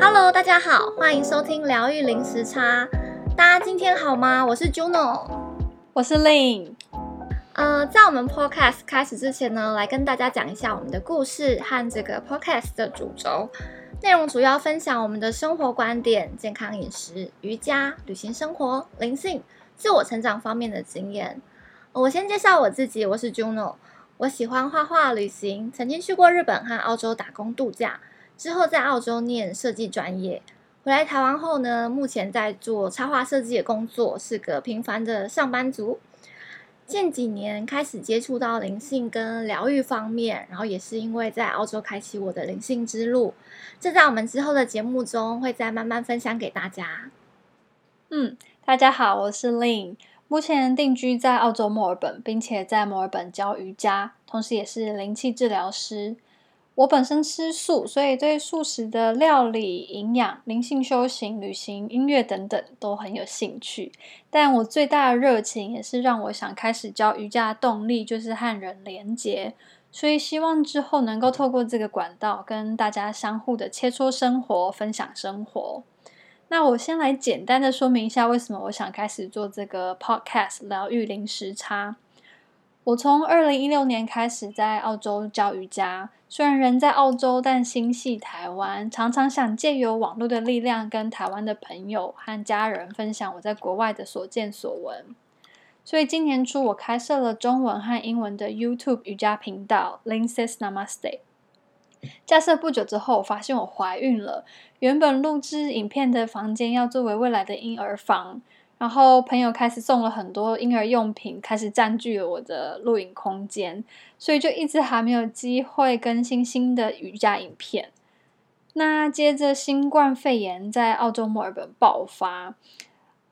Hello，大家好，欢迎收听疗愈零时差。大家今天好吗？我是 Juno，我是 Lin。呃，在我们 Podcast 开始之前呢，来跟大家讲一下我们的故事和这个 Podcast 的主轴。内容主要分享我们的生活观点、健康饮食、瑜伽、旅行生活、灵性、自我成长方面的经验。我先介绍我自己，我是 Juno，我喜欢画画、旅行，曾经去过日本和澳洲打工度假，之后在澳洲念设计专业。回来台湾后呢，目前在做插画设计的工作，是个平凡的上班族。近几年开始接触到灵性跟疗愈方面，然后也是因为在澳洲开启我的灵性之路。这在我们之后的节目中会再慢慢分享给大家。嗯，大家好，我是 Lin，目前定居在澳洲墨尔本，并且在墨尔本教瑜伽，同时也是灵气治疗师。我本身吃素，所以对素食的料理、营养、灵性修行、旅行、音乐等等都很有兴趣。但我最大的热情，也是让我想开始教瑜伽的动力，就是和人连结。所以希望之后能够透过这个管道，跟大家相互的切磋生活、分享生活。那我先来简单的说明一下，为什么我想开始做这个 podcast 疗愈零时差。我从二零一六年开始在澳洲教瑜伽，虽然人在澳洲，但心系台湾，常常想借由网络的力量，跟台湾的朋友和家人分享我在国外的所见所闻。所以今年初，我开设了中文和英文的 YouTube 瑜伽频道 Lin Says Namaste。架设不久之后，我发现我怀孕了。原本录制影片的房间要作为未来的婴儿房。然后朋友开始送了很多婴儿用品，开始占据了我的录影空间，所以就一直还没有机会更新新的瑜伽影片。那接着新冠肺炎在澳洲墨尔本爆发，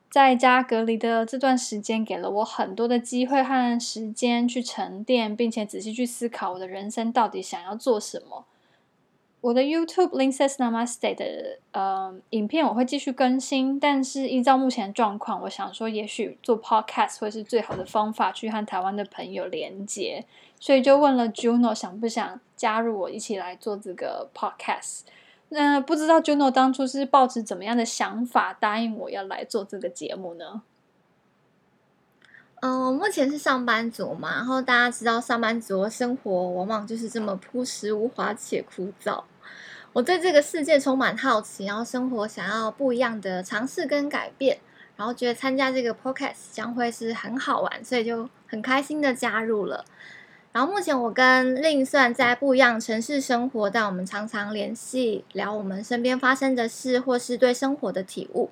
在家隔离的这段时间，给了我很多的机会和时间去沉淀，并且仔细去思考我的人生到底想要做什么。我的 YouTube Lin Says Namaste 的呃影片我会继续更新，但是依照目前状况，我想说也许做 Podcast 会是最好的方法去和台湾的朋友连接，所以就问了 Juno 想不想加入我一起来做这个 Podcast。那不知道 Juno 当初是抱持怎么样的想法答应我要来做这个节目呢？嗯，我目前是上班族嘛，然后大家知道上班族的生活往往就是这么朴实无华且枯燥。我对这个世界充满好奇，然后生活想要不一样的尝试跟改变，然后觉得参加这个 podcast 将会是很好玩，所以就很开心的加入了。然后目前我跟 Lin 虽然在不一样城市生活，但我们常常联系，聊我们身边发生的事，或是对生活的体悟，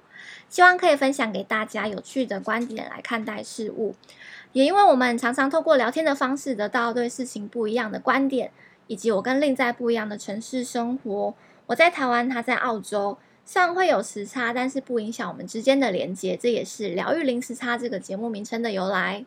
希望可以分享给大家有趣的观点来看待事物。也因为我们常常透过聊天的方式，得到对事情不一样的观点。以及我跟另在不一样的城市生活，我在台湾，他在澳洲，虽然会有时差，但是不影响我们之间的连接。这也是疗愈零时差这个节目名称的由来。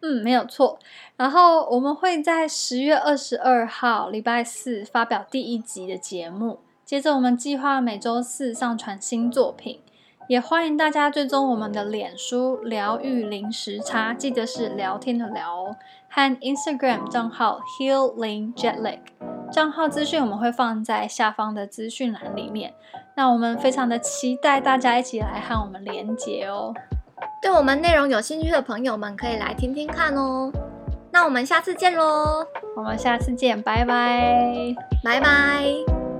嗯，没有错。然后我们会在十月二十二号礼拜四发表第一集的节目，接着我们计划每周四上传新作品。也欢迎大家追踪我们的脸书疗愈零时差，记得是聊天的聊哦，和 Instagram 账号 Heal Lin Jetlag 账号资讯我们会放在下方的资讯栏里面。那我们非常的期待大家一起来和我们连结哦。对我们内容有兴趣的朋友们可以来听听看哦。那我们下次见喽！我们下次见，拜拜，拜拜。